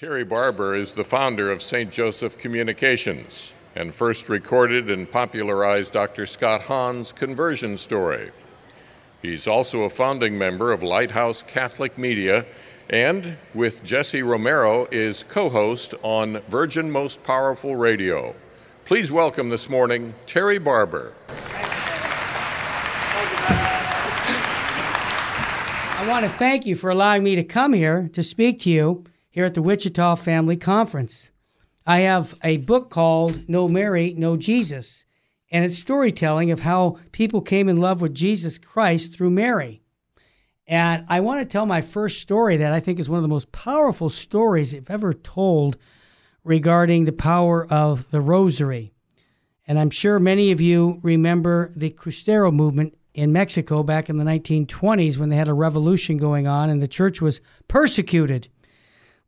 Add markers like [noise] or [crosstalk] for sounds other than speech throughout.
Terry Barber is the founder of St. Joseph Communications and first recorded and popularized Dr. Scott Hahn's conversion story. He's also a founding member of Lighthouse Catholic Media and, with Jesse Romero, is co host on Virgin Most Powerful Radio. Please welcome this morning Terry Barber. I want to thank you for allowing me to come here to speak to you here at the Wichita Family Conference. I have a book called No Mary, No Jesus, and it's storytelling of how people came in love with Jesus Christ through Mary. And I want to tell my first story that I think is one of the most powerful stories I've ever told regarding the power of the rosary. And I'm sure many of you remember the Cristero movement in Mexico back in the 1920s when they had a revolution going on and the church was persecuted.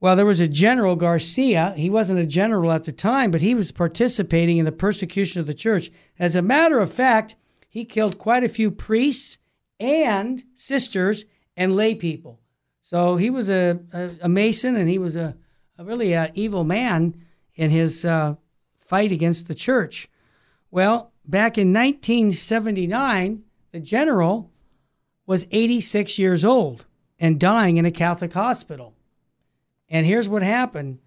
Well, there was a general, Garcia. He wasn't a general at the time, but he was participating in the persecution of the church. As a matter of fact, he killed quite a few priests and sisters and lay people. So he was a, a, a Mason and he was a, a really a evil man in his uh, fight against the church. Well, back in 1979, the general was 86 years old and dying in a Catholic hospital. And here's what happened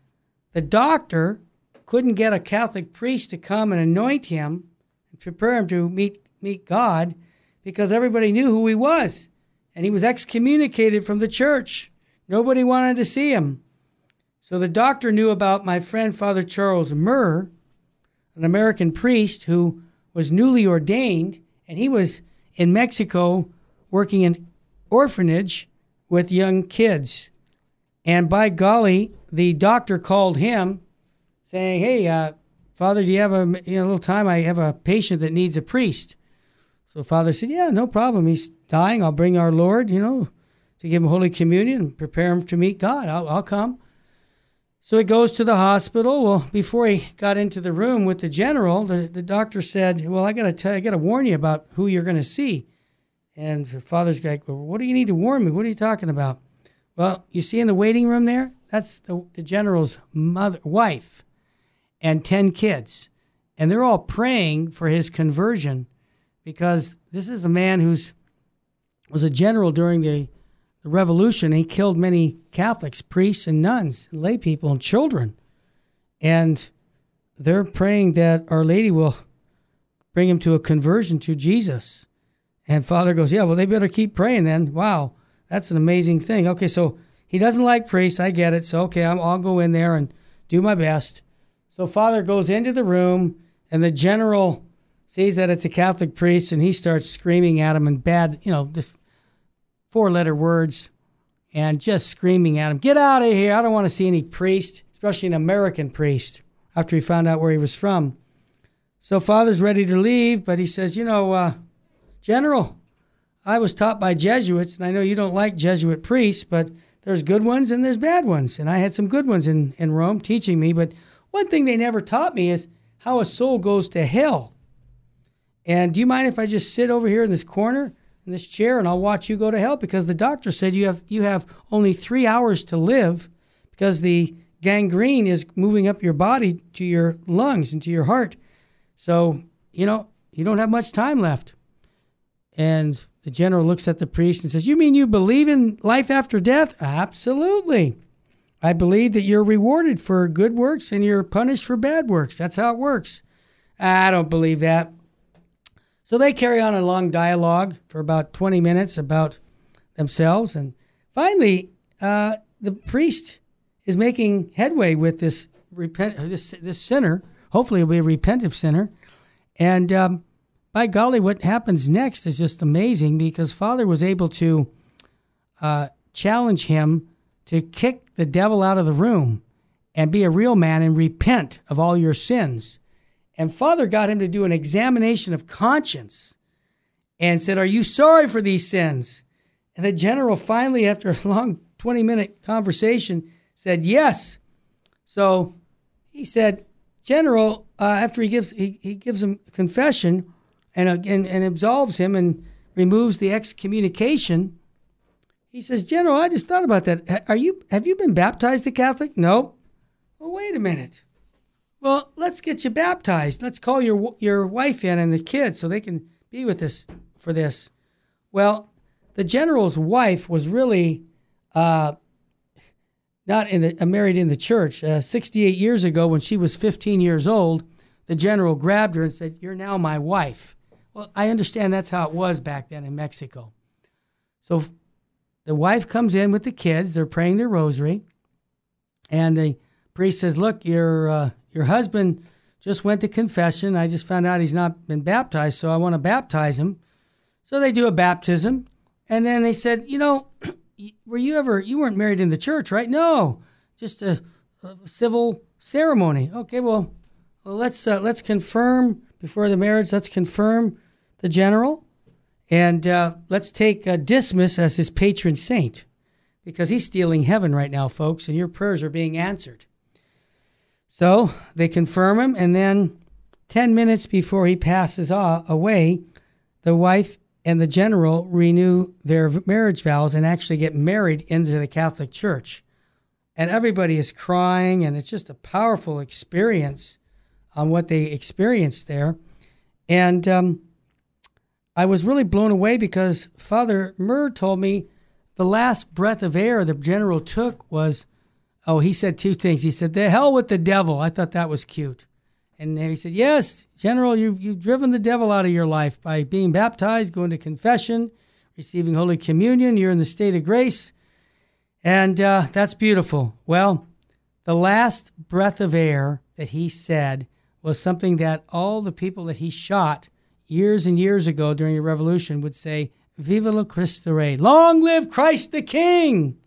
the doctor couldn't get a Catholic priest to come and anoint him and prepare him to meet, meet God because everybody knew who he was. And he was excommunicated from the church. Nobody wanted to see him. So the doctor knew about my friend Father Charles Murr, an American priest who was newly ordained, and he was in Mexico working in orphanage with young kids. And by golly, the doctor called him saying, Hey, uh, Father, do you have a, you know, little time? I have a patient that needs a priest. So Father said, Yeah, no problem. He's dying. I'll bring our Lord, you know, to give him Holy Communion and prepare him to meet God. I'll, I'll come. So he goes to the hospital. Well, before he got into the room with the general, the, the doctor said, Well, I gotta tell I gotta warn you about who you're gonna see. And the father's like, well, what do you need to warn me? What are you talking about? Well, you see in the waiting room there? That's the, the general's mother, wife and 10 kids. And they're all praying for his conversion because this is a man who's was a general during the, the revolution. He killed many Catholics, priests and nuns, and lay people and children. And they're praying that Our Lady will bring him to a conversion to Jesus. And Father goes, Yeah, well, they better keep praying then. Wow. That's an amazing thing. Okay, so he doesn't like priests. I get it. So, okay, i will go in there and do my best. So, Father goes into the room, and the general sees that it's a Catholic priest, and he starts screaming at him in bad, you know, just four letter words, and just screaming at him, Get out of here. I don't want to see any priest, especially an American priest, after he found out where he was from. So, Father's ready to leave, but he says, You know, uh, General, I was taught by Jesuits, and I know you don't like Jesuit priests, but there's good ones and there's bad ones. And I had some good ones in, in Rome teaching me. But one thing they never taught me is how a soul goes to hell. And do you mind if I just sit over here in this corner, in this chair, and I'll watch you go to hell? Because the doctor said you have you have only three hours to live because the gangrene is moving up your body to your lungs and to your heart. So, you know, you don't have much time left. And the general looks at the priest and says, You mean you believe in life after death? Absolutely. I believe that you're rewarded for good works and you're punished for bad works. That's how it works. I don't believe that. So they carry on a long dialogue for about 20 minutes about themselves. And finally, uh, the priest is making headway with this, repent, this, this sinner. Hopefully, he'll be a repentant sinner. And um, by golly, what happens next is just amazing because Father was able to uh, challenge him to kick the devil out of the room and be a real man and repent of all your sins. And Father got him to do an examination of conscience and said, Are you sorry for these sins? And the general finally, after a long 20 minute conversation, said, Yes. So he said, General, uh, after he gives, he, he gives him confession, and, uh, and, and absolves him and removes the excommunication, He says, General, I just thought about that. Are you have you been baptized a Catholic? No. Well, wait a minute. Well, let's get you baptized. Let's call your your wife in and the kids so they can be with us for this. Well, the general's wife was really uh, not in the, uh, married in the church. Uh, 68 years ago, when she was 15 years old, the general grabbed her and said, You're now my wife. Well, I understand that's how it was back then in Mexico. So the wife comes in with the kids. They're praying their rosary. And the priest says, Look, your, uh, your husband just went to confession. I just found out he's not been baptized, so I want to baptize him. So they do a baptism. And then they said, You know, [clears throat] were you ever, you weren't married in the church, right? No, just a, a civil ceremony. Okay, well, well let's, uh, let's confirm before the marriage, let's confirm the general. And uh, let's take uh, Dismas as his patron saint because he's stealing heaven right now, folks, and your prayers are being answered. So they confirm him, and then 10 minutes before he passes away, the wife and the general renew their marriage vows and actually get married into the Catholic Church. And everybody is crying, and it's just a powerful experience on what they experienced there. And um, I was really blown away because Father Murr told me the last breath of air the general took was, oh, he said two things. He said, the hell with the devil. I thought that was cute. And he said, Yes, General, you've, you've driven the devil out of your life by being baptized, going to confession, receiving Holy Communion. You're in the state of grace. And uh, that's beautiful. Well, the last breath of air that he said was something that all the people that he shot years and years ago during the revolution would say, Viva la Cristo Rey, long live Christ the King.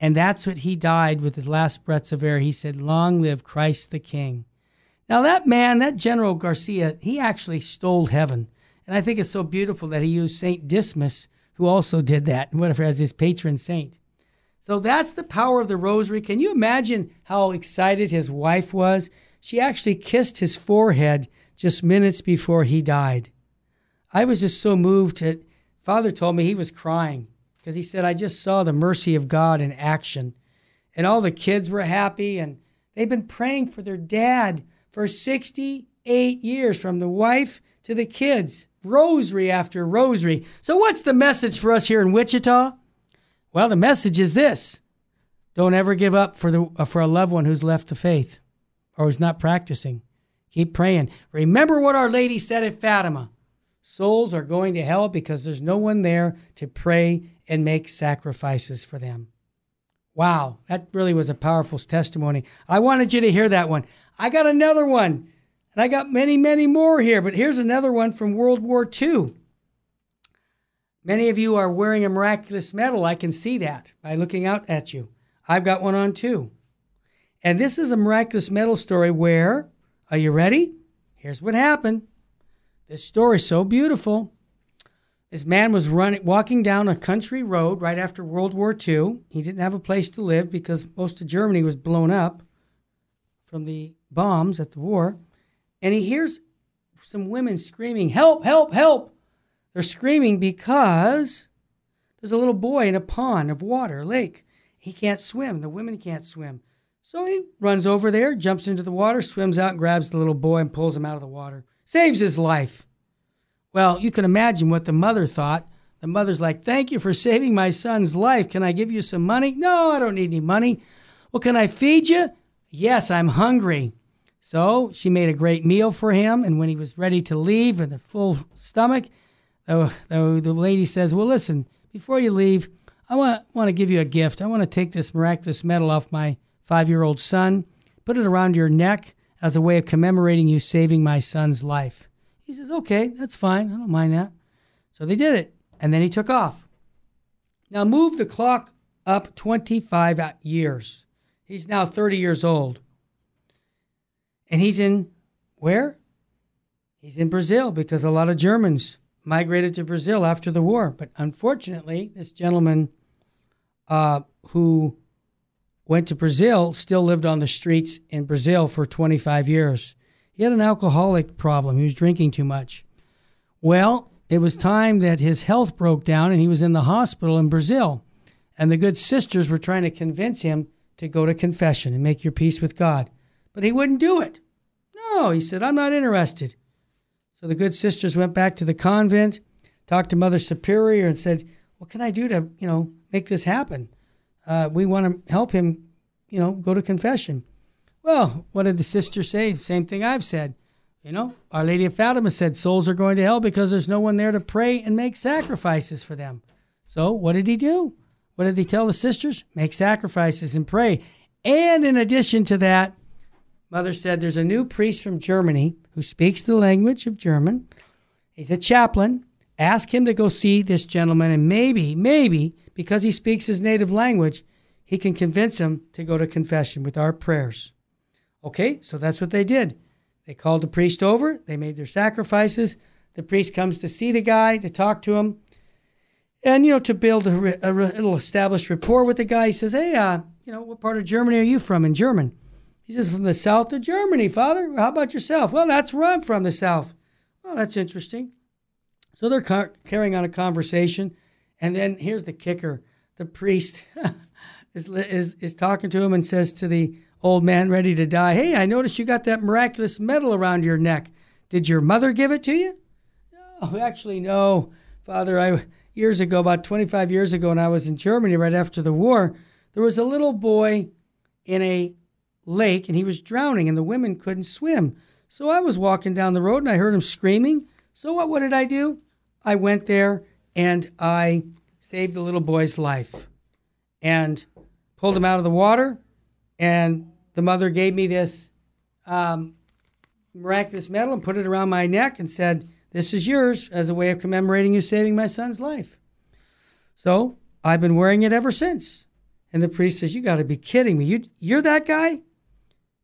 And that's what he died with his last breaths of air. He said, Long live Christ the King. Now, that man, that General Garcia, he actually stole heaven. And I think it's so beautiful that he used St. Dismas, who also did that, whatever, as his patron saint. So that's the power of the rosary. Can you imagine how excited his wife was? She actually kissed his forehead just minutes before he died. I was just so moved that Father told me he was crying because he said, I just saw the mercy of God in action. And all the kids were happy and they've been praying for their dad for 68 years from the wife to the kids, rosary after rosary. So, what's the message for us here in Wichita? Well, the message is this don't ever give up for, the, uh, for a loved one who's left the faith or who's not practicing. Keep praying. Remember what Our Lady said at Fatima souls are going to hell because there's no one there to pray and make sacrifices for them. Wow, that really was a powerful testimony. I wanted you to hear that one. I got another one. And I got many, many more here, but here's another one from World War II. Many of you are wearing a miraculous medal. I can see that by looking out at you. I've got one on too. And this is a miraculous medal story where, are you ready? Here's what happened. This story is so beautiful. This man was running, walking down a country road right after World War II. He didn't have a place to live because most of Germany was blown up from the bombs at the war, and he hears some women screaming, Help, help, help! They're screaming because there's a little boy in a pond of water, lake. He can't swim. The women can't swim. So he runs over there, jumps into the water, swims out, grabs the little boy and pulls him out of the water. Saves his life. Well, you can imagine what the mother thought. The mother's like, Thank you for saving my son's life. Can I give you some money? No, I don't need any money. Well, can I feed you? Yes, I'm hungry. So she made a great meal for him, and when he was ready to leave with a full stomach, the, the, the lady says, Well, listen, before you leave, I want, want to give you a gift. I want to take this miraculous medal off my five year old son, put it around your neck as a way of commemorating you saving my son's life. He says, Okay, that's fine. I don't mind that. So they did it, and then he took off. Now move the clock up 25 years. He's now 30 years old. And he's in where? He's in Brazil because a lot of Germans migrated to Brazil after the war. But unfortunately, this gentleman uh, who went to Brazil still lived on the streets in Brazil for 25 years. He had an alcoholic problem. He was drinking too much. Well, it was time that his health broke down and he was in the hospital in Brazil. And the good sisters were trying to convince him to go to confession and make your peace with God. But he wouldn't do it. No, he said, I'm not interested. So the good sisters went back to the convent, talked to Mother Superior, and said, What can I do to, you know, make this happen? Uh, we want to help him, you know, go to confession. Well, what did the sister say? Same thing I've said. You know, Our Lady of Fatima said souls are going to hell because there's no one there to pray and make sacrifices for them. So what did he do? What did he tell the sisters? Make sacrifices and pray. And in addition to that, Mother said there's a new priest from Germany who speaks the language of German. He's a chaplain. Ask him to go see this gentleman, and maybe, maybe, because he speaks his native language, he can convince him to go to confession with our prayers. Okay, so that's what they did. They called the priest over, they made their sacrifices. The priest comes to see the guy, to talk to him, and, you know, to build a, a little established rapport with the guy. He says, Hey, uh, you know, what part of Germany are you from in German? He says, From the south of Germany, Father. How about yourself? Well, that's where I'm from, the south. Well, that's interesting. So they're car- carrying on a conversation. And then here's the kicker the priest [laughs] is, is, is talking to him and says to the old man ready to die, Hey, I noticed you got that miraculous medal around your neck. Did your mother give it to you? No, actually, no. Father, I years ago, about 25 years ago, when I was in Germany right after the war, there was a little boy in a lake and he was drowning and the women couldn't swim. So I was walking down the road and I heard him screaming. So what, what did I do? I went there and I saved the little boy's life and pulled him out of the water. And the mother gave me this um, miraculous medal and put it around my neck and said, This is yours as a way of commemorating you saving my son's life. So I've been wearing it ever since. And the priest says, You got to be kidding me. You, you're that guy?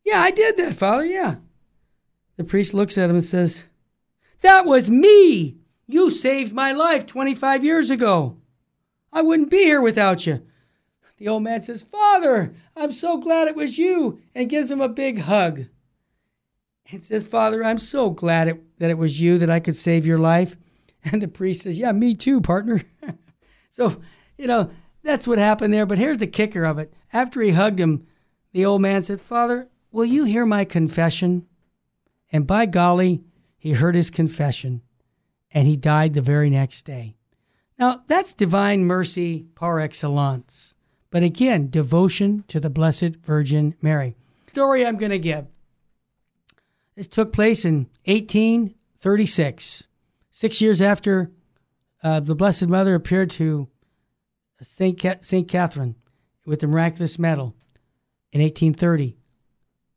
Yeah, I did that, Father. Yeah. The priest looks at him and says, That was me. You saved my life 25 years ago. I wouldn't be here without you. The old man says, Father, I'm so glad it was you, and gives him a big hug. And says, Father, I'm so glad it, that it was you that I could save your life. [laughs] And the priest says, Yeah, me too, partner. [laughs] so, you know, that's what happened there. But here's the kicker of it. After he hugged him, the old man said, Father, Will you hear my confession? And by golly, he heard his confession and he died the very next day. Now, that's divine mercy par excellence. But again, devotion to the Blessed Virgin Mary. Story I'm going to give. This took place in 1836, six years after uh, the Blessed Mother appeared to Saint, Ca- Saint Catherine with the miraculous medal in 1830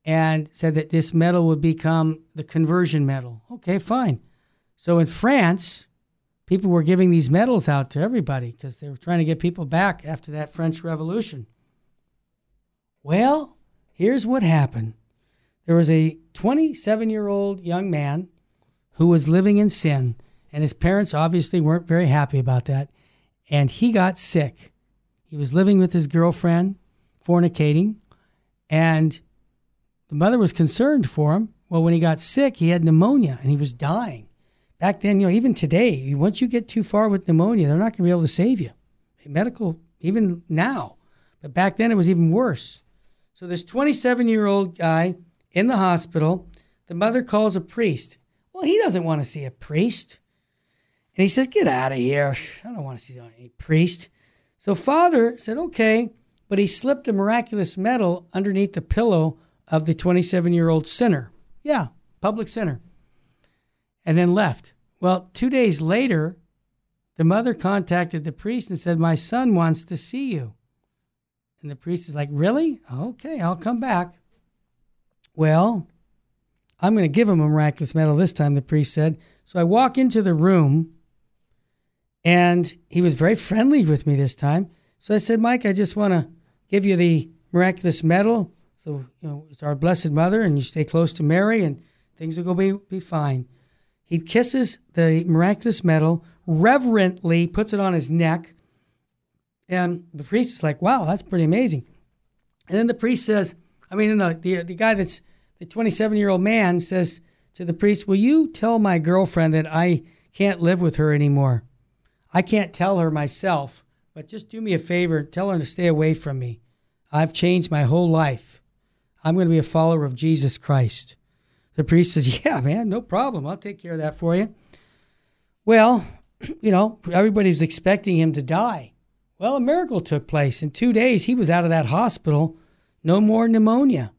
and said that this medal would become the conversion medal. Okay, fine. So in France, people were giving these medals out to everybody because they were trying to get people back after that French Revolution. Well, here's what happened there was a 27 year old young man who was living in sin, and his parents obviously weren't very happy about that, and he got sick. He was living with his girlfriend, fornicating, and the mother was concerned for him. Well, when he got sick, he had pneumonia and he was dying. Back then, you know, even today, once you get too far with pneumonia, they're not going to be able to save you. Medical, even now. But back then, it was even worse. So, this 27 year old guy in the hospital, the mother calls a priest. Well, he doesn't want to see a priest. And he says, Get out of here. I don't want to see any priest. So, father said, Okay. But he slipped a miraculous medal underneath the pillow of the 27 year old sinner. Yeah, public sinner. And then left. Well, two days later, the mother contacted the priest and said, My son wants to see you. And the priest is like, Really? Okay, I'll come back. Well, I'm going to give him a miraculous medal this time, the priest said. So I walk into the room, and he was very friendly with me this time. So I said, Mike, I just want to give you the miraculous medal. So, you know, it's our Blessed Mother, and you stay close to Mary, and things will go be, be fine. He kisses the miraculous medal, reverently puts it on his neck, and the priest is like, wow, that's pretty amazing. And then the priest says, I mean, the, the, the guy that's the 27 year old man says to the priest, Will you tell my girlfriend that I can't live with her anymore? I can't tell her myself but just do me a favor. And tell her to stay away from me. I've changed my whole life. I'm going to be a follower of Jesus Christ. The priest says, [laughs] Yeah, man, no problem. I'll take care of that for you. Well, [clears throat] you know, everybody's expecting him to die. Well, a miracle took place. In two days, he was out of that hospital, no more pneumonia.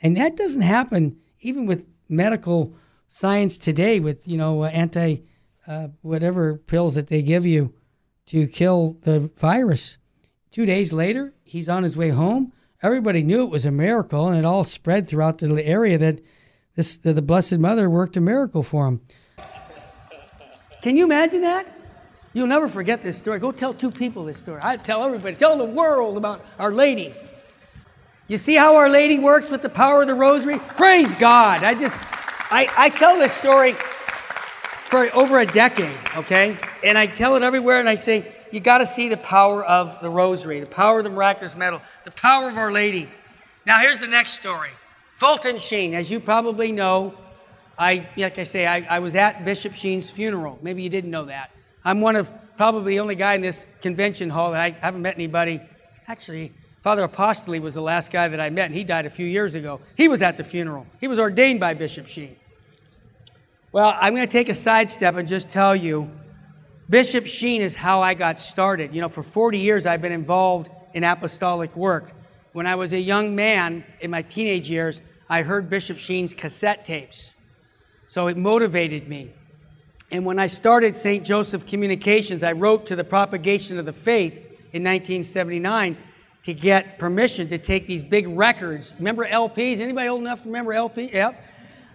And that doesn't happen even with medical science today, with, you know, anti uh, whatever pills that they give you to kill the virus. Two days later, he's on his way home. Everybody knew it was a miracle, and it all spread throughout the area that this that the Blessed Mother worked a miracle for him. Can you imagine that? You'll never forget this story. Go tell two people this story. I tell everybody, tell the world about Our Lady. You see how Our Lady works with the power of the rosary? Praise God. I just, I, I tell this story for over a decade, okay? And I tell it everywhere and I say, you got to see the power of the rosary, the power of the miraculous medal, the power of Our Lady. Now, here's the next story. Fulton Sheen, as you probably know, I, like I say, I, I was at Bishop Sheen's funeral. Maybe you didn't know that. I'm one of probably the only guy in this convention hall that I haven't met anybody. Actually, Father Apostoli was the last guy that I met, and he died a few years ago. He was at the funeral. He was ordained by Bishop Sheen. Well, I'm going to take a sidestep and just tell you Bishop Sheen is how I got started. You know, for 40 years I've been involved in apostolic work. When I was a young man in my teenage years, I heard Bishop Sheen's cassette tapes. So it motivated me. And when I started St. Joseph Communications, I wrote to the propagation of the faith in 1979 to get permission to take these big records. Remember LPs? Anybody old enough to remember LP? Yep.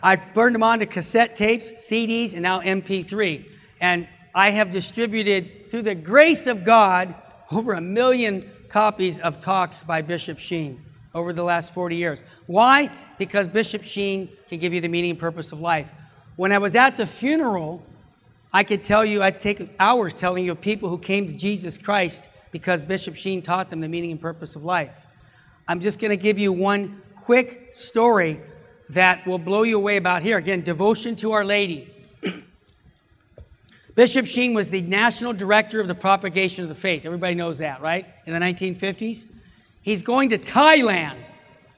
I burned them onto cassette tapes, CDs, and now MP3. And I have distributed, through the grace of God, over a million copies of talks by Bishop Sheen over the last 40 years. Why? Because Bishop Sheen can give you the meaning and purpose of life. When I was at the funeral, I could tell you, I'd take hours telling you of people who came to Jesus Christ because Bishop Sheen taught them the meaning and purpose of life. I'm just going to give you one quick story that will blow you away about here. Again, devotion to Our Lady. [clears throat] Bishop Sheen was the national director of the propagation of the faith. Everybody knows that, right? In the 1950s. He's going to Thailand,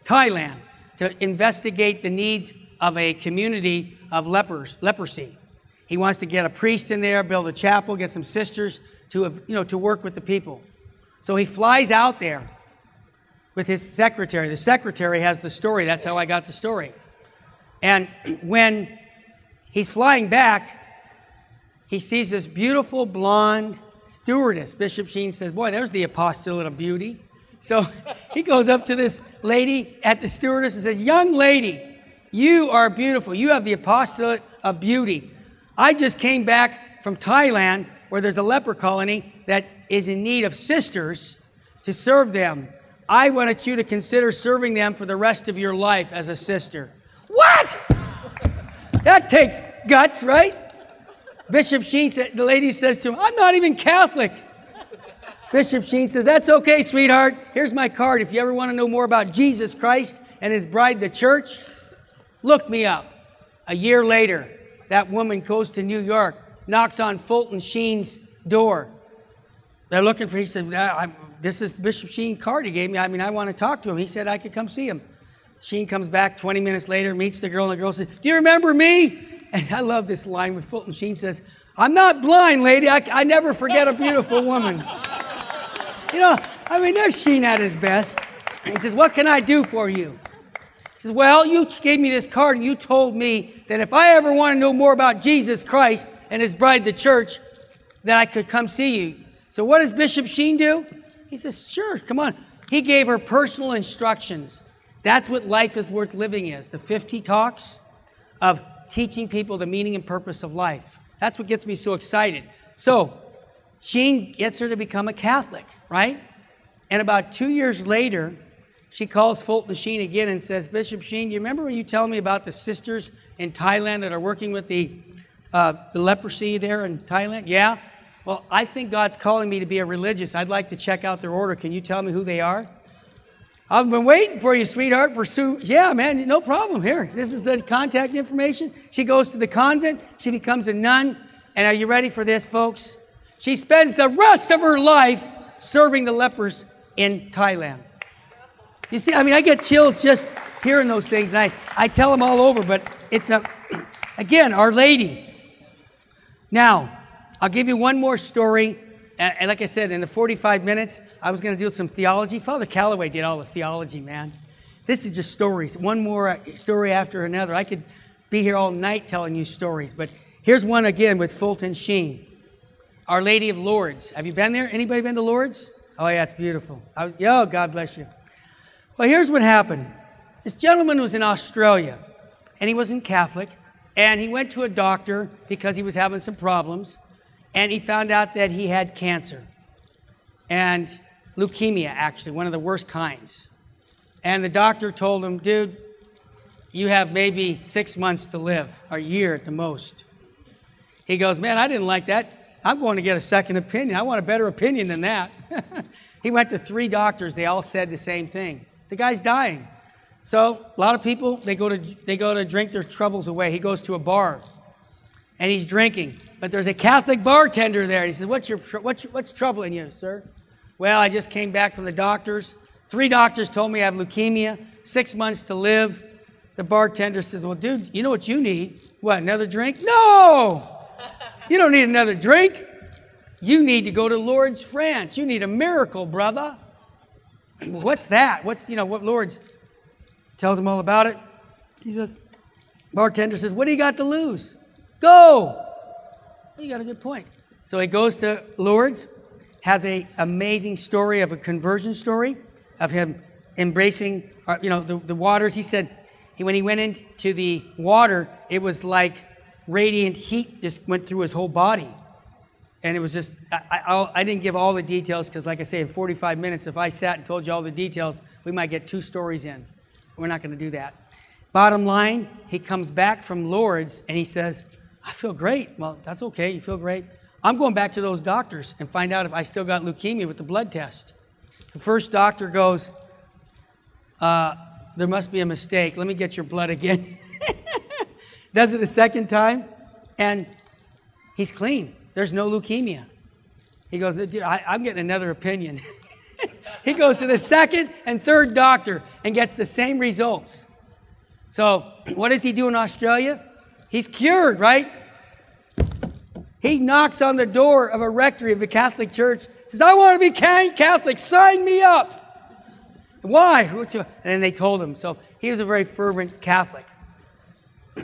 Thailand, to investigate the needs of a community of lepers, leprosy. He wants to get a priest in there, build a chapel, get some sisters to, you know, to work with the people. So he flies out there with his secretary. The secretary has the story. That's how I got the story. And [clears throat] when he's flying back, he sees this beautiful blonde stewardess. Bishop Sheen says, Boy, there's the apostolate of beauty. So [laughs] he goes up to this lady at the stewardess and says, Young lady, you are beautiful. You have the apostolate of beauty. I just came back from Thailand where there's a leper colony that is in need of sisters to serve them. I wanted you to consider serving them for the rest of your life as a sister. What? [laughs] That takes guts, right? Bishop Sheen said, the lady says to him, I'm not even Catholic. Bishop Sheen says, That's okay, sweetheart. Here's my card. If you ever want to know more about Jesus Christ and his bride, the church, look me up. A year later, that woman goes to New York, knocks on Fulton Sheen's door. They're looking for, he said, this is Bishop Sheen card he gave me. I mean, I want to talk to him. He said I could come see him. Sheen comes back 20 minutes later, meets the girl, and the girl says, Do you remember me? [laughs] And I love this line with Fulton Sheen says, I'm not blind, lady. I, I never forget a beautiful woman. [laughs] you know, I mean, there's Sheen at his best. he says, What can I do for you? He says, Well, you gave me this card and you told me that if I ever want to know more about Jesus Christ and his bride, the church, that I could come see you. So what does Bishop Sheen do? He says, Sure, come on. He gave her personal instructions. That's what life is worth living is the 50 talks of teaching people the meaning and purpose of life. That's what gets me so excited. So, Sheen gets her to become a Catholic, right? And about two years later, she calls Fulton Sheen again and says, Bishop Sheen, you remember when you tell me about the sisters in Thailand that are working with the, uh, the leprosy there in Thailand? Yeah? Well, I think God's calling me to be a religious. I'd like to check out their order. Can you tell me who they are? I've been waiting for you, sweetheart, for Sue. Yeah, man, no problem. Here, this is the contact information. She goes to the convent. She becomes a nun. And are you ready for this, folks? She spends the rest of her life serving the lepers in Thailand. You see, I mean, I get chills just hearing those things, and I, I tell them all over, but it's a, [clears throat] again, Our Lady. Now, I'll give you one more story. And, like I said, in the 45 minutes, I was going to do some theology. Father Calloway did all the theology, man. This is just stories, one more uh, story after another. I could be here all night telling you stories, but here's one again with Fulton Sheen. Our Lady of Lourdes. Have you been there? Anybody been to Lourdes? Oh, yeah, it's beautiful. I was, oh, God bless you. Well, here's what happened. This gentleman was in Australia, and he wasn't Catholic, and he went to a doctor because he was having some problems, and he found out that he had cancer and leukemia, actually, one of the worst kinds. And the doctor told him, dude, you have maybe six months to live, or a year at the most. He goes, man, I didn't like that. I'm going to get a second opinion. I want a better opinion than that. [laughs] he went to three doctors. They all said the same thing. The guy's dying. So a lot of people they go to they go to drink their troubles away. He goes to a bar, and he's drinking. But there's a Catholic bartender there. And he says, "What's your what's what's troubling you, sir?" Well, I just came back from the doctors. Three doctors told me I have leukemia. Six months to live. The bartender says, "Well, dude, you know what you need? What? Another drink? No." You don't need another drink. You need to go to Lourdes, France. You need a miracle, brother. What's that? What's, you know, what Lourdes tells him all about it. He says, bartender says, What do you got to lose? Go. Well, you got a good point. So he goes to Lourdes, has a amazing story of a conversion story of him embracing, uh, you know, the, the waters. He said, when he went into the water, it was like radiant heat just went through his whole body. And it was just, I, I, I didn't give all the details because, like I say, in 45 minutes, if I sat and told you all the details, we might get two stories in. We're not going to do that. Bottom line, he comes back from Lourdes and he says, I feel great. Well, that's okay. You feel great. I'm going back to those doctors and find out if I still got leukemia with the blood test. The first doctor goes, uh, There must be a mistake. Let me get your blood again. [laughs] Does it a second time, and he's clean. There's no leukemia. He goes, I, am getting another opinion. [laughs] he goes to the second and third doctor and gets the same results. So, what does he do in Australia? He's cured, right? He knocks on the door of a rectory of a Catholic church, says, I want to be Catholic, sign me up. Why? And then they told him. So he was a very fervent Catholic.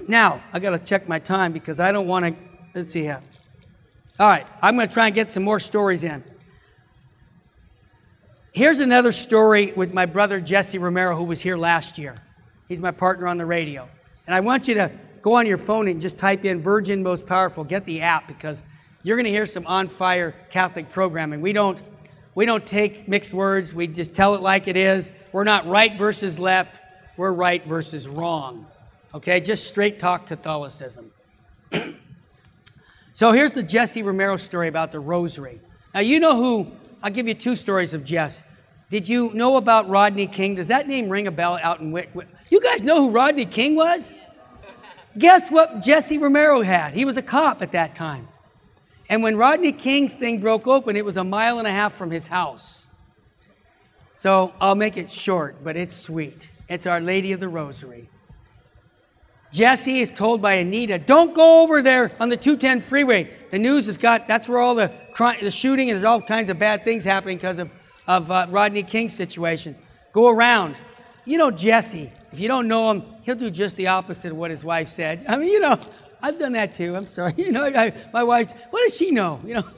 Now, I got to check my time because I don't want to. Let's see here. All right, I'm going to try and get some more stories in. Here's another story with my brother Jesse Romero, who was here last year. He's my partner on the radio. And I want you to go on your phone and just type in Virgin Most Powerful. Get the app because you're going to hear some on fire Catholic programming. We don't, we don't take mixed words, we just tell it like it is. We're not right versus left, we're right versus wrong. Okay, just straight talk Catholicism. so here's the Jesse Romero story about the rosary. Now, you know who, I'll give you two stories of Jess. Did you know about Rodney King? Does that name ring a bell out in Whit? You guys know who Rodney King was? Guess what Jesse Romero had? He was a cop at that time. And when Rodney King's thing broke open, it was a mile and a half from his house. So I'll make it short, but it's sweet. It's Our Lady of the Rosary. Jesse is told by Anita, don't go over there on the 210 freeway. The news has got, that's where all the, crime, the shooting and there's all kinds of bad things happening because of, of uh, Rodney King's situation. Go around. You know Jesse, if you don't know him, he'll do just the opposite of what his wife said. I mean, you know, I've done that too. I'm sorry. [laughs] You know, I, my wife, what does she know? You know. [laughs]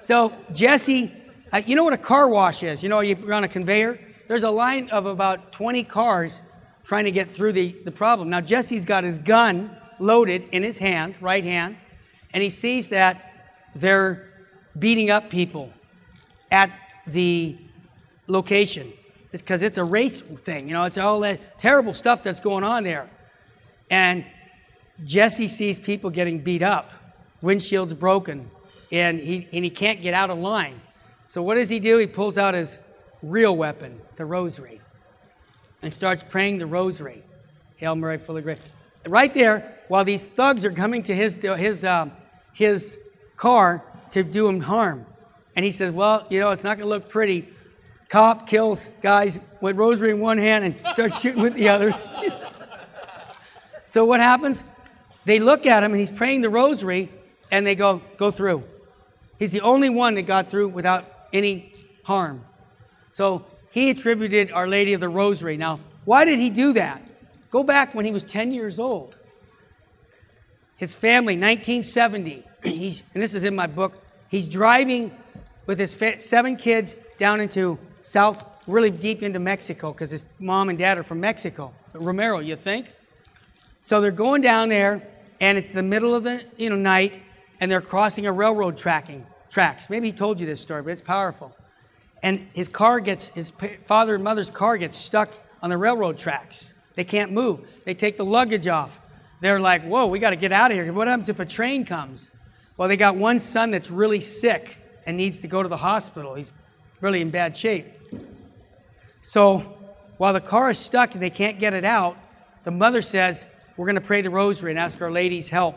So Jesse, uh, you know what a car wash is? You know, you're on a conveyor. There's a line of about 20 cars trying to get through the, the problem. Now, Jesse's got his gun loaded in his hand, right hand, and he sees that they're beating up people at the location. It's because it's a race thing. You know, it's all that terrible stuff that's going on there. And Jesse sees people getting beat up, windshields broken, and he, and he can't get out of line. So what does he do? He pulls out his real weapon, the rosary and starts praying the rosary. Hail Mary, full of grace. Right there, while these thugs are coming to his, his, um, his car to do him harm. And he says, Well, you know, it's not going to look pretty. Cop kills guys with rosary in one hand and starts [laughs] shooting with the other. [laughs] so what happens? They look at him and he's praying the rosary and they go, Go through. He's the only one that got through without any harm. So he attributed Our Lady of the Rosary. Now, why did he do that? Go back when he was 10 years old. His family, 1970, [clears throat] he's, and this is in my book, he's driving with his seven kids down into South, really deep into Mexico, because his mom and dad are from Mexico. Romero, you think? So they're going down there, and it's the middle of the you know, night, and they're crossing a railroad tracking tracks. Maybe he told you this story, but it's powerful. And his car gets, his father and mother's car gets stuck on the railroad tracks. They can't move. They take the luggage off. They're like, whoa, we got to get out of here. What happens if a train comes? Well, they got one son that's really sick and needs to go to the hospital. He's really in bad shape. So while the car is stuck and they can't get it out, the mother says, We're going to pray the rosary and ask Our Lady's help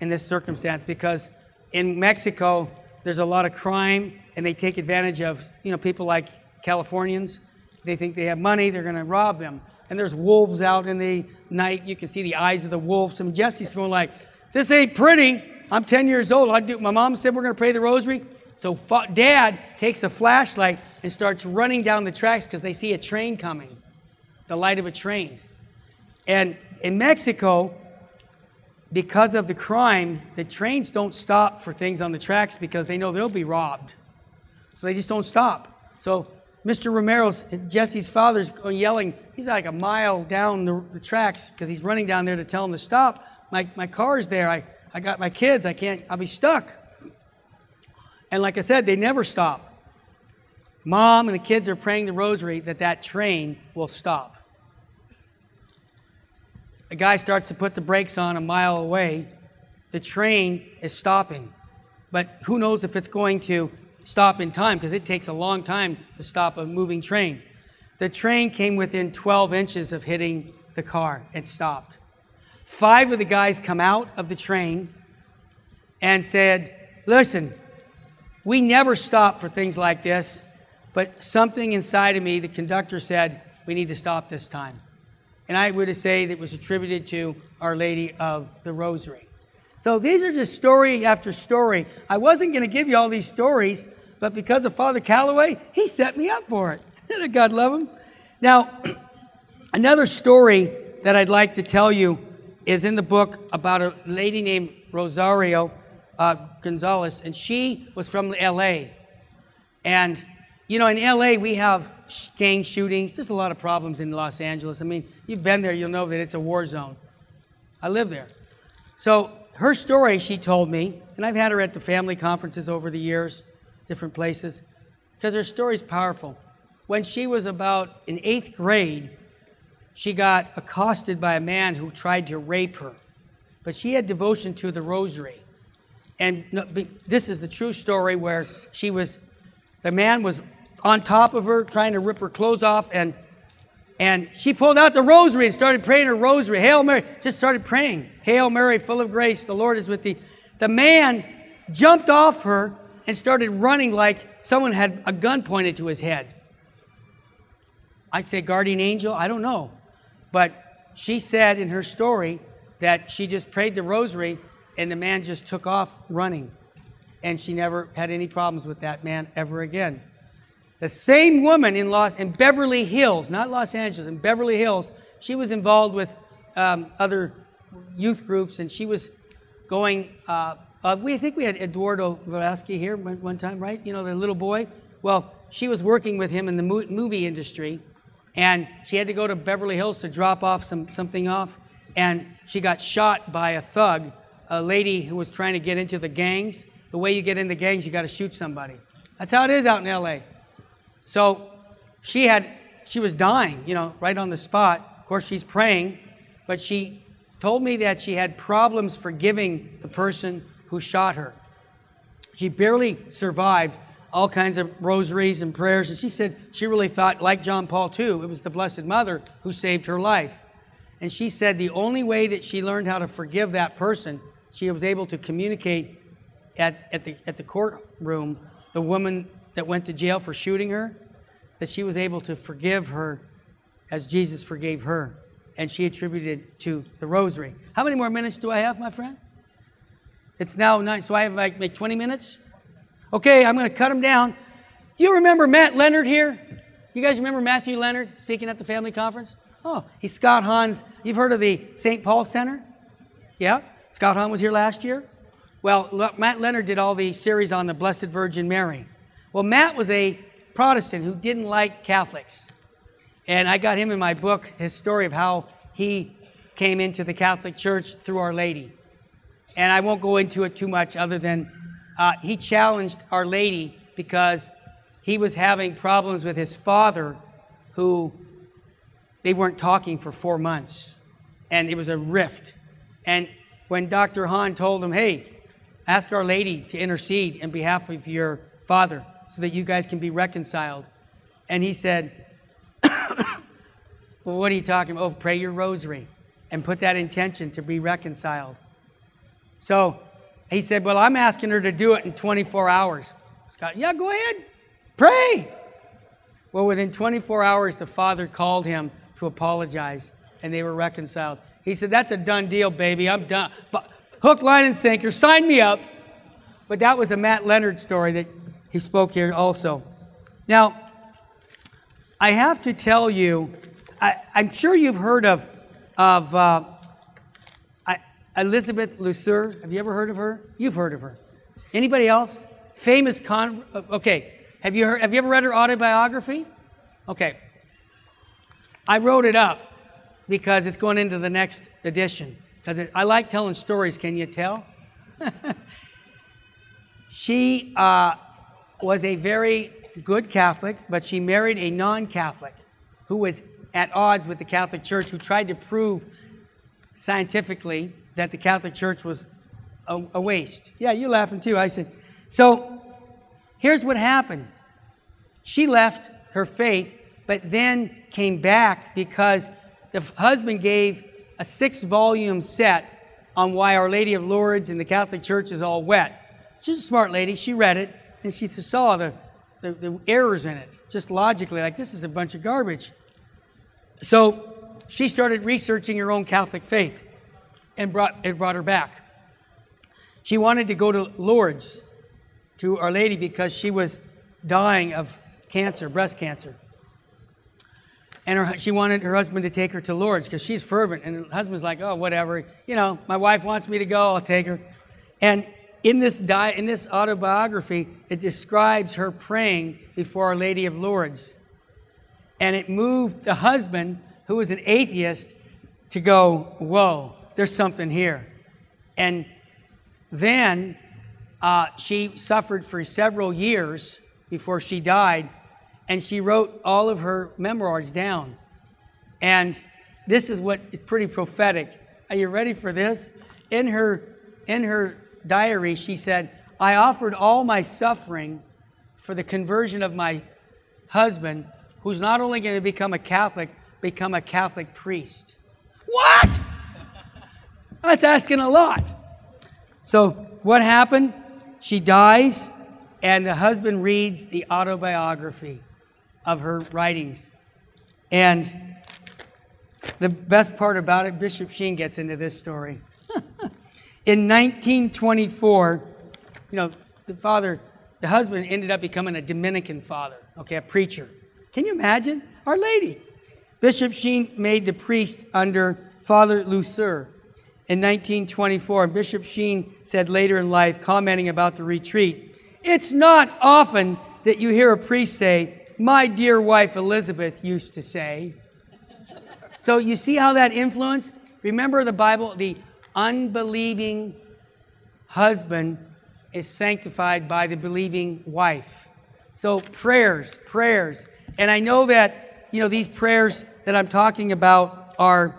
in this circumstance because in Mexico, there's a lot of crime and they take advantage of you know people like Californians. They think they have money, they're going to rob them. And there's wolves out in the night. You can see the eyes of the wolves. And Jesse's going like, "This ain't pretty. I'm 10 years old. I do. My mom said we're going to pray the rosary. So fa- dad takes a flashlight and starts running down the tracks because they see a train coming, the light of a train. And in Mexico, because of the crime, the trains don't stop for things on the tracks because they know they'll be robbed. So they just don't stop. So Mr. Romero's, Jesse's father's yelling, he's like a mile down the, the tracks because he's running down there to tell him to stop. My, my car's there. I, I got my kids. I can't, I'll be stuck. And like I said, they never stop. Mom and the kids are praying the rosary that that train will stop. A guy starts to put the brakes on a mile away. The train is stopping. But who knows if it's going to stop in time because it takes a long time to stop a moving train. The train came within 12 inches of hitting the car and stopped. Five of the guys come out of the train and said, Listen, we never stop for things like this, but something inside of me, the conductor said, We need to stop this time. And I would say that was attributed to Our Lady of the Rosary. So these are just story after story. I wasn't going to give you all these stories, but because of Father Calloway, he set me up for it. [laughs] God love him? Now, [clears throat] another story that I'd like to tell you is in the book about a lady named Rosario uh, Gonzalez, and she was from LA. And you know, in LA, we have gang shootings. There's a lot of problems in Los Angeles. I mean, you've been there, you'll know that it's a war zone. I live there. So, her story, she told me, and I've had her at the family conferences over the years, different places, because her story is powerful. When she was about in eighth grade, she got accosted by a man who tried to rape her. But she had devotion to the rosary. And this is the true story where she was, the man was on top of her, trying to rip her clothes off, and and she pulled out the rosary and started praying her rosary. Hail Mary, just started praying. Hail Mary, full of grace, the Lord is with thee. The man jumped off her and started running like someone had a gun pointed to his head. I'd say guardian angel, I don't know. But she said in her story that she just prayed the rosary and the man just took off running. And she never had any problems with that man ever again. The same woman in Los in Beverly Hills, not Los Angeles, in Beverly Hills, she was involved with um, other youth groups, and she was going. Uh, uh, we think we had Eduardo Verástegui here one, one, time, right? You know, the little boy. Well, she was working with him in the mo- movie industry, and she had to go to Beverly Hills to drop off some something off, and she got shot by a thug, a lady who was trying to get into the gangs. The way you get in the gangs, you got to shoot somebody. That's how it is out in L.A. So she had, she was dying, you know, right on the spot. Of course, she's praying, but she told me that she had problems forgiving the person who shot her. She barely survived all kinds of rosaries and prayers, and she said she really thought, like John Paul II, it was the Blessed Mother who saved her life. And she said the only way that she learned how to forgive that person, she was able to communicate at, at, the, at the courtroom the woman that went to jail for shooting her, that she was able to forgive her as Jesus forgave her. And she attributed it to the rosary. How many more minutes do I have, my friend? It's now nine, so I have like, like 20 minutes? Okay, I'm going to cut them down. Do you remember Matt Leonard here? You guys remember Matthew Leonard speaking at the family conference? Oh, he's Scott Hahn's. You've heard of the St. Paul Center? Yeah? Scott Hahn was here last year? Well, Matt Leonard did all the series on the Blessed Virgin Mary. Well, Matt was a Protestant who didn't like Catholics. And I got him in my book, his story of how he came into the Catholic Church through Our Lady. And I won't go into it too much other than uh, he challenged Our Lady because he was having problems with his father, who they weren't talking for four months. And it was a rift. And when Dr. Hahn told him, hey, ask Our Lady to intercede in behalf of your father so that you guys can be reconciled. And he said, Well, what are you talking about? Oh, pray your rosary and put that intention to be reconciled. So he said, Well, I'm asking her to do it in 24 hours. Scott, yeah, go ahead. Pray. Well, within 24 hours, the father called him to apologize and they were reconciled. He said, That's a done deal, baby. I'm done. But hook, line, and sinker. Sign me up. But that was a Matt Leonard story that he spoke here also. Now, I have to tell you, I, am sure you've heard of, of uh, I, Elizabeth Leseur. Have you ever heard of her? You've heard of her. Anybody else? Famous con. Okay. Have you heard? Have you ever read her autobiography? Okay. I wrote it up because it's going into the next edition. Because I like telling stories. Can you tell? [laughs] she uh, was a very good Catholic, but she married a non Catholic who was at odds with the Catholic Church, who tried to prove scientifically that the Catholic Church was a, a waste. Yeah, you're laughing too. I said, so here's what happened. She left her faith, but then came back because the husband gave a six volume set on why Our Lady of Lourdes and the Catholic Church is all wet. She's a smart lady. She read it and she saw the the, the errors in it, just logically, like this is a bunch of garbage. So she started researching her own Catholic faith and brought, it brought her back. She wanted to go to Lourdes, to Our Lady, because she was dying of cancer, breast cancer. And her, she wanted her husband to take her to Lourdes because she's fervent. And her husband's like, oh, whatever. You know, my wife wants me to go, I'll take her. And in this, di- in this autobiography, it describes her praying before Our Lady of Lourdes. And it moved the husband, who was an atheist, to go, Whoa, there's something here. And then uh, she suffered for several years before she died, and she wrote all of her memoirs down. And this is what is pretty prophetic. Are you ready for this? In her, in her diary, she said, I offered all my suffering for the conversion of my husband, who's not only going to become a Catholic, become a Catholic priest. What? That's asking a lot. So, what happened? She dies, and the husband reads the autobiography of her writings. And the best part about it, Bishop Sheen gets into this story. [laughs] In 1924, you know, the father, the husband ended up becoming a Dominican father, okay, a preacher. Can you imagine? Our Lady. Bishop Sheen made the priest under Father Leseur in 1924. And Bishop Sheen said later in life, commenting about the retreat, it's not often that you hear a priest say, My dear wife Elizabeth used to say. So you see how that influence? Remember the Bible, the unbelieving husband is sanctified by the believing wife. So prayers, prayers. And I know that, you know, these prayers that I'm talking about are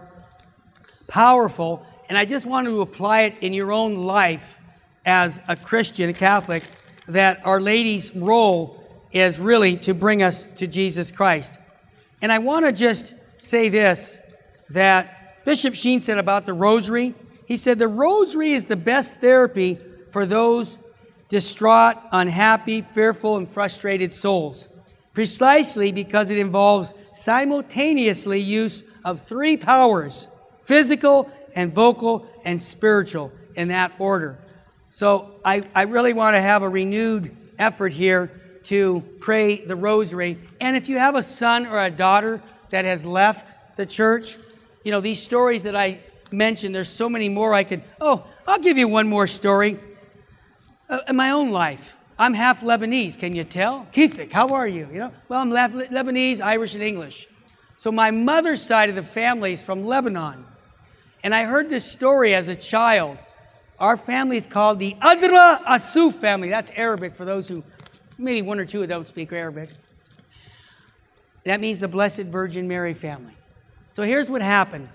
powerful, and I just want to apply it in your own life as a Christian, a Catholic, that Our Lady's role is really to bring us to Jesus Christ. And I want to just say this that Bishop Sheen said about the rosary he said the rosary is the best therapy for those distraught, unhappy, fearful, and frustrated souls. Precisely because it involves simultaneously use of three powers physical and vocal and spiritual in that order. So I, I really want to have a renewed effort here to pray the rosary. And if you have a son or a daughter that has left the church, you know, these stories that I mentioned, there's so many more I could. Oh, I'll give you one more story. Uh, in my own life, I'm half Lebanese. Can you tell? Kifik, how are you? You know, well, I'm Lebanese, Irish, and English. So my mother's side of the family is from Lebanon. And I heard this story as a child. Our family is called the Adra Asuf family. That's Arabic for those who, maybe one or two who don't speak Arabic. That means the Blessed Virgin Mary family. So here's what happened.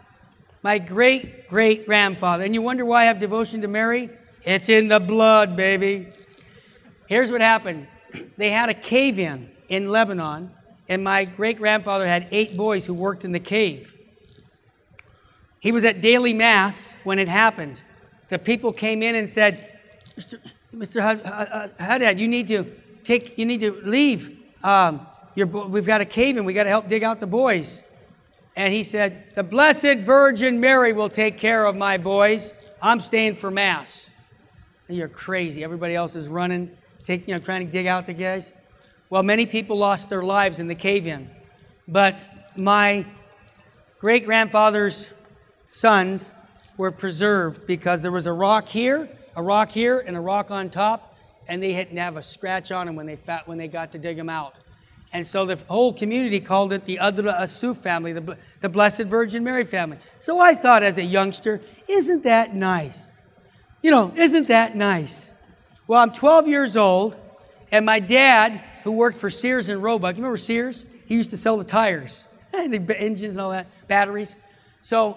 My great great grandfather, and you wonder why I have devotion to Mary? It's in the blood, baby. Here's what happened they had a cave in in Lebanon, and my great grandfather had eight boys who worked in the cave. He was at daily mass when it happened. The people came in and said, Mr. Mr. Haddad, you need to take, you need to leave. Um, we've got a cave in. We got to help dig out the boys. And he said, The Blessed Virgin Mary will take care of my boys. I'm staying for mass. You're crazy. Everybody else is running, take, you know, trying to dig out the guys. Well, many people lost their lives in the cave in. But my great grandfather's sons were preserved because there was a rock here, a rock here, and a rock on top, and they didn't have a scratch on them when they, fat, when they got to dig them out. And so the whole community called it the Adra Asuf family, the, the Blessed Virgin Mary family. So I thought as a youngster, isn't that nice? You know, isn't that nice? Well, I'm 12 years old, and my dad, who worked for Sears and Roebuck, you remember Sears? He used to sell the tires, [laughs] and the engines and all that, batteries. So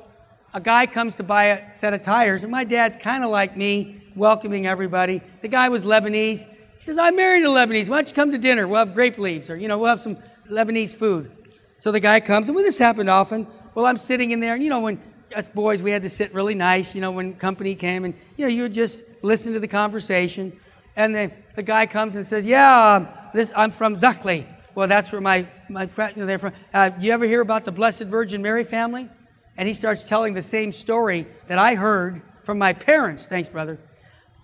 a guy comes to buy a set of tires, and my dad's kind of like me, welcoming everybody. The guy was Lebanese. He says, I married a Lebanese. Why don't you come to dinner? We'll have grape leaves, or, you know, we'll have some Lebanese food. So the guy comes, and when this happened often, well, I'm sitting in there, and, you know, when us boys, we had to sit really nice, you know, when company came, and, you know, you would just listen to the conversation. And the, the guy comes and says, Yeah, um, this, I'm from Zakli. Well, that's where my, my friend, you know, they're from. Uh, do you ever hear about the Blessed Virgin Mary family? and he starts telling the same story that I heard from my parents. Thanks, brother.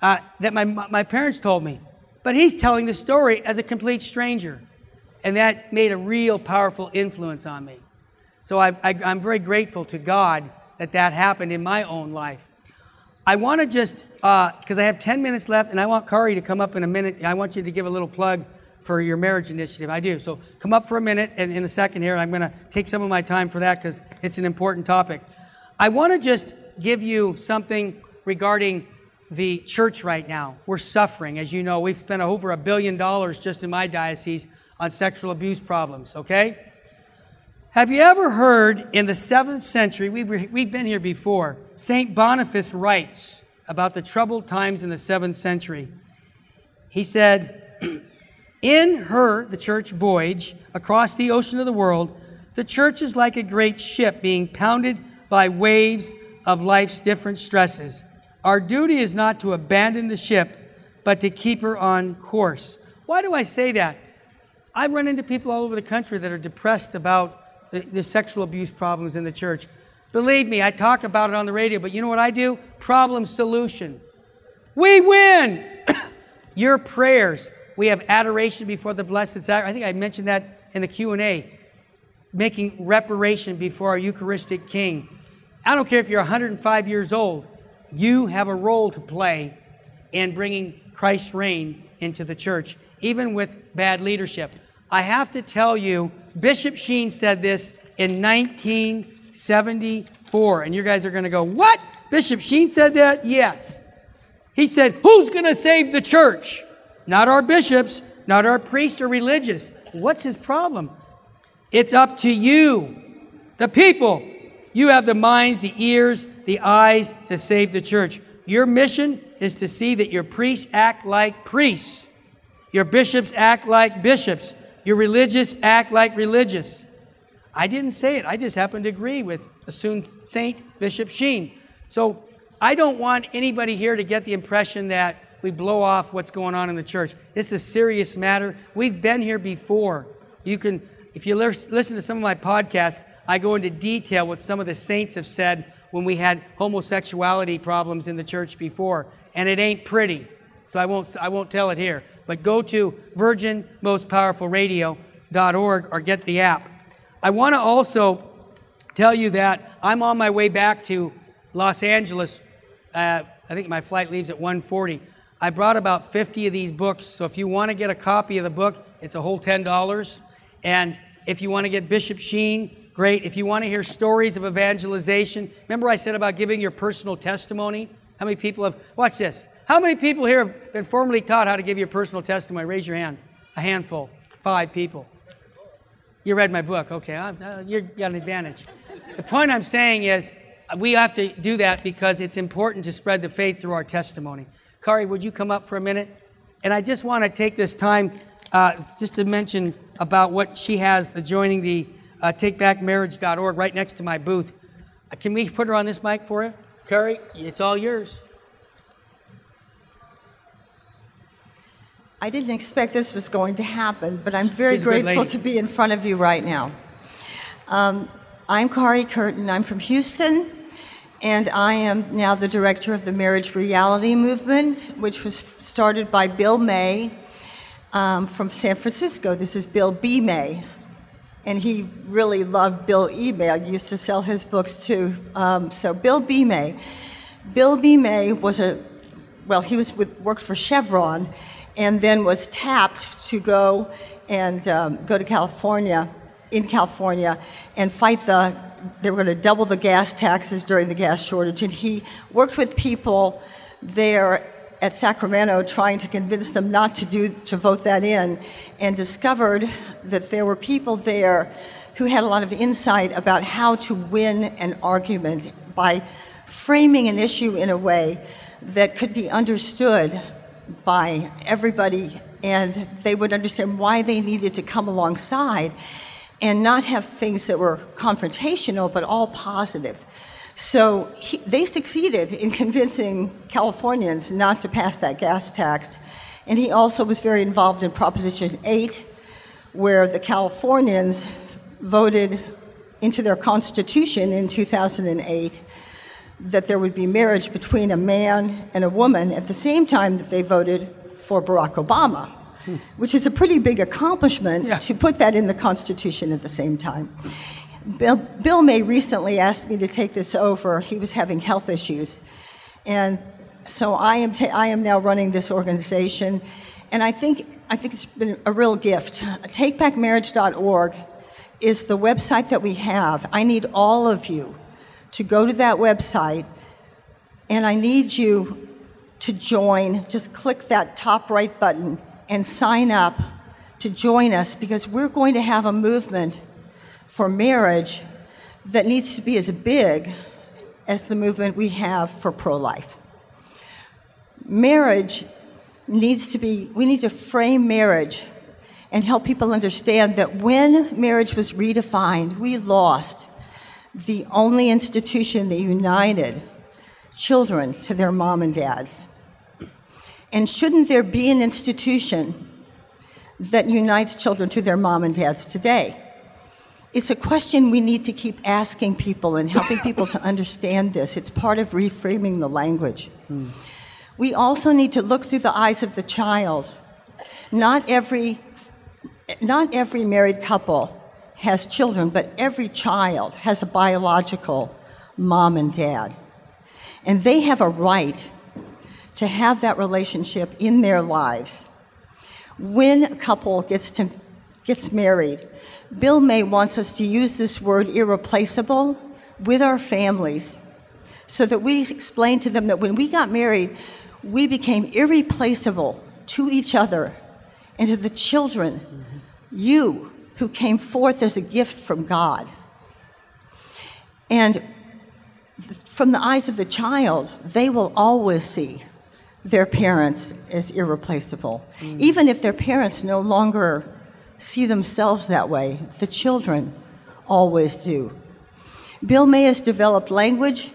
Uh, that my, my parents told me. But he's telling the story as a complete stranger. And that made a real powerful influence on me. So I, am very grateful to God that that happened in my own life. I want to just, because uh, I have 10 minutes left, and I want Kari to come up in a minute. I want you to give a little plug for your marriage initiative. I do. So come up for a minute and in a second here. I'm going to take some of my time for that because it's an important topic. I want to just give you something regarding the church right now. We're suffering. As you know, we've spent over a billion dollars just in my diocese on sexual abuse problems, okay? Have you ever heard in the seventh century, we we've been here before, St. Boniface writes about the troubled times in the seventh century. He said, [clears throat] In her, the church, voyage across the ocean of the world, the church is like a great ship being pounded by waves of life's different stresses. Our duty is not to abandon the ship, but to keep her on course. Why do I say that? I run into people all over the country that are depressed about the, the sexual abuse problems in the church. Believe me, I talk about it on the radio, but you know what I do? Problem solution. We win! [coughs] Your prayers, we have adoration before the blessed sacrament. I think I mentioned that in the Q&A. Making reparation before our Eucharistic King. I don't care if you're 105 years old. You have a role to play in bringing Christ's reign into the church, even with bad leadership. I have to tell you, Bishop Sheen said this in 1974. And you guys are going to go, What? Bishop Sheen said that? Yes. He said, Who's going to save the church? not our bishops, not our priests or religious. What's his problem? It's up to you, the people. You have the minds, the ears, the eyes to save the church. Your mission is to see that your priests act like priests, your bishops act like bishops, your religious act like religious. I didn't say it, I just happen to agree with assumed Saint Bishop Sheen. So I don't want anybody here to get the impression that we blow off what's going on in the church. This is a serious matter. We've been here before. You can, if you listen to some of my podcasts, I go into detail what some of the saints have said when we had homosexuality problems in the church before, and it ain't pretty. So I won't, I won't tell it here. But go to virginmostpowerfulradio.org or get the app. I want to also tell you that I'm on my way back to Los Angeles. Uh, I think my flight leaves at 1:40. I brought about 50 of these books, so if you want to get a copy of the book, it's a whole $10. And if you want to get Bishop Sheen, great. If you want to hear stories of evangelization, remember I said about giving your personal testimony? How many people have, watch this. How many people here have been formally taught how to give your personal testimony? Raise your hand. A handful. Five people. You read my book. Okay, uh, you got an advantage. The point I'm saying is we have to do that because it's important to spread the faith through our testimony. Kari, would you come up for a minute? And I just want to take this time uh, just to mention about what she has, the joining the uh, takebackmarriage.org right next to my booth. Uh, can we put her on this mic for you? Kari, it's all yours. I didn't expect this was going to happen, but I'm very grateful to be in front of you right now. Um, I'm Kari Curtin. I'm from Houston, and I am now the director of the Marriage Reality Movement, which was started by Bill May um, from San Francisco. This is Bill B. May, and he really loved Bill E. May. I used to sell his books too. Um, so Bill B. May. Bill B. May was a, well, he was with, worked for Chevron and then was tapped to go and um, go to California, in California, and fight the, they were going to double the gas taxes during the gas shortage. And he worked with people there at Sacramento trying to convince them not to do to vote that in and discovered that there were people there who had a lot of insight about how to win an argument by framing an issue in a way that could be understood by everybody, and they would understand why they needed to come alongside and not have things that were confrontational, but all positive. So he, they succeeded in convincing Californians not to pass that gas tax. And he also was very involved in Proposition 8, where the Californians voted into their constitution in 2008 that there would be marriage between a man and a woman at the same time that they voted for Barack Obama, hmm. which is a pretty big accomplishment yeah. to put that in the Constitution at the same time. Bill, Bill May recently asked me to take this over. He was having health issues. And so I am, ta- I am now running this organization. And I think, I think it's been a real gift. TakeBackMarriage.org is the website that we have. I need all of you to go to that website, and I need you to join. Just click that top right button and sign up to join us because we're going to have a movement for marriage that needs to be as big as the movement we have for pro life. Marriage needs to be, we need to frame marriage and help people understand that when marriage was redefined, we lost the only institution that united children to their mom and dads. And shouldn't there be an institution that unites children to their mom and dads today? It's a question we need to keep asking people and helping people to understand this. It's part of reframing the language. We also need to look through the eyes of the child. Not every, not every married couple has children, but every child has a biological mom and dad. And they have a right to have that relationship in their lives. When a couple gets, to, gets married, Bill May wants us to use this word irreplaceable with our families so that we explain to them that when we got married, we became irreplaceable to each other and to the children. Mm-hmm. You who came forth as a gift from God. And from the eyes of the child, they will always see their parents as irreplaceable. Mm. Even if their parents no longer see themselves that way, the children always do. Bill May has developed language.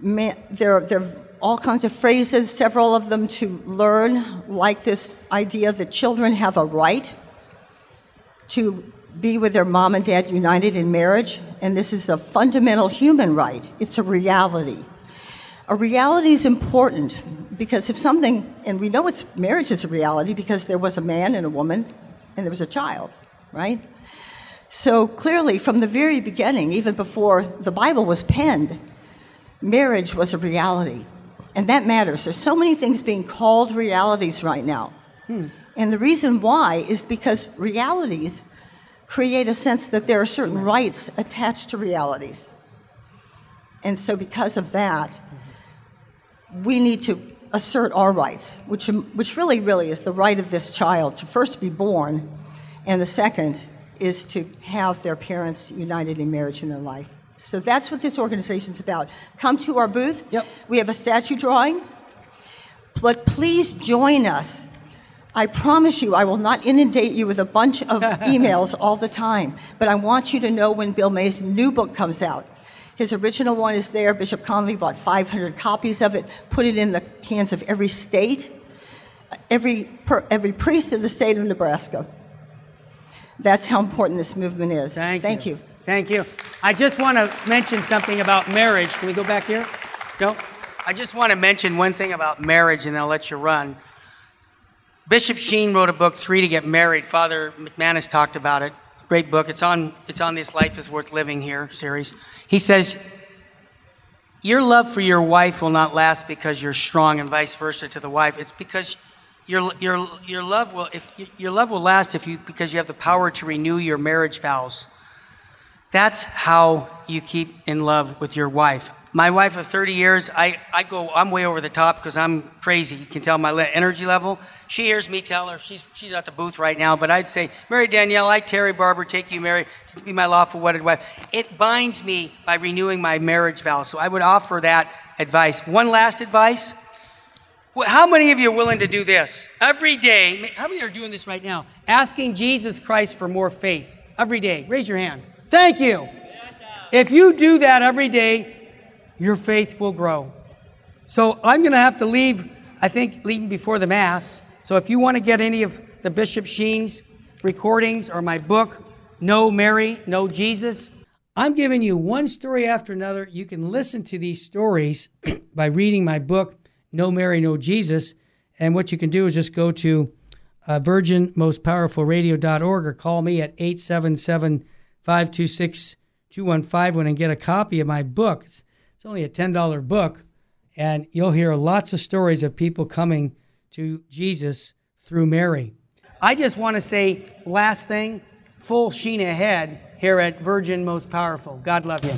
There, there are all kinds of phrases, several of them to learn, like this idea that children have a right to be with their mom and dad united in marriage, and this is a fundamental human right. It's a reality. A reality is important because if something, and we know it's marriage is a reality because there was a man and a woman and there was a child, right? So clearly, from the very beginning, even before the Bible was penned, marriage was a reality. And that matters. There's so many things being called realities right now. Hmm. And the reason why is because realities create a sense that there are certain rights attached to realities. And so, because of that, we need to assert our rights, which, which really, really is the right of this child to first be born, and the second is to have their parents united in marriage in their life. So that's what this organization's about. Come to our booth. Yep. We have a statue drawing. But please join us I promise you, I will not inundate you with a bunch of [laughs] emails all the time, but I want you to know when Bill May's new book comes out. His original one is there. Bishop Conley bought 500 copies of it, put it in the hands of every state, every, per, every priest in the state of Nebraska. That's how important this movement is. Thank, Thank you. you. Thank you. I just want to mention something about marriage. Can we go back here? No? I just want to mention one thing about marriage, and I'll let you run. Bishop Sheen wrote a book, Three to Get Married. Father McManus talked about it. Great book. It's on, it's on this Life is Worth Living here series. He says, Your love for your wife will not last because you're strong and vice versa to the wife. It's because your, your, your, love will, if, your love will last if you, because you have the power to renew your marriage vows. That's how you keep in love with your wife. My wife of 30 years, I, I go, I'm way over the top because I'm crazy. You can tell my energy level. She hears me tell her, she's, she's at the booth right now, but I'd say, Mary Danielle, I, Terry Barber, take you, Mary, to be my lawful wedded wife. It binds me by renewing my marriage vow. So I would offer that advice. One last advice. How many of you are willing to do this? Every day, how many are doing this right now? Asking Jesus Christ for more faith. Every day. Raise your hand. Thank you. If you do that every day, your faith will grow. So I'm going to have to leave, I think, leaving before the Mass. So if you want to get any of the Bishop Sheen's recordings or my book, Know Mary, Know Jesus, I'm giving you one story after another. You can listen to these stories [clears throat] by reading my book, Know Mary, Know Jesus. And what you can do is just go to uh, virginmostpowerfulradio.org or call me at 877 526 2151 and get a copy of my book. It's it's only a $10 book, and you'll hear lots of stories of people coming to Jesus through Mary. I just want to say, last thing, full sheen ahead here at Virgin Most Powerful. God love you.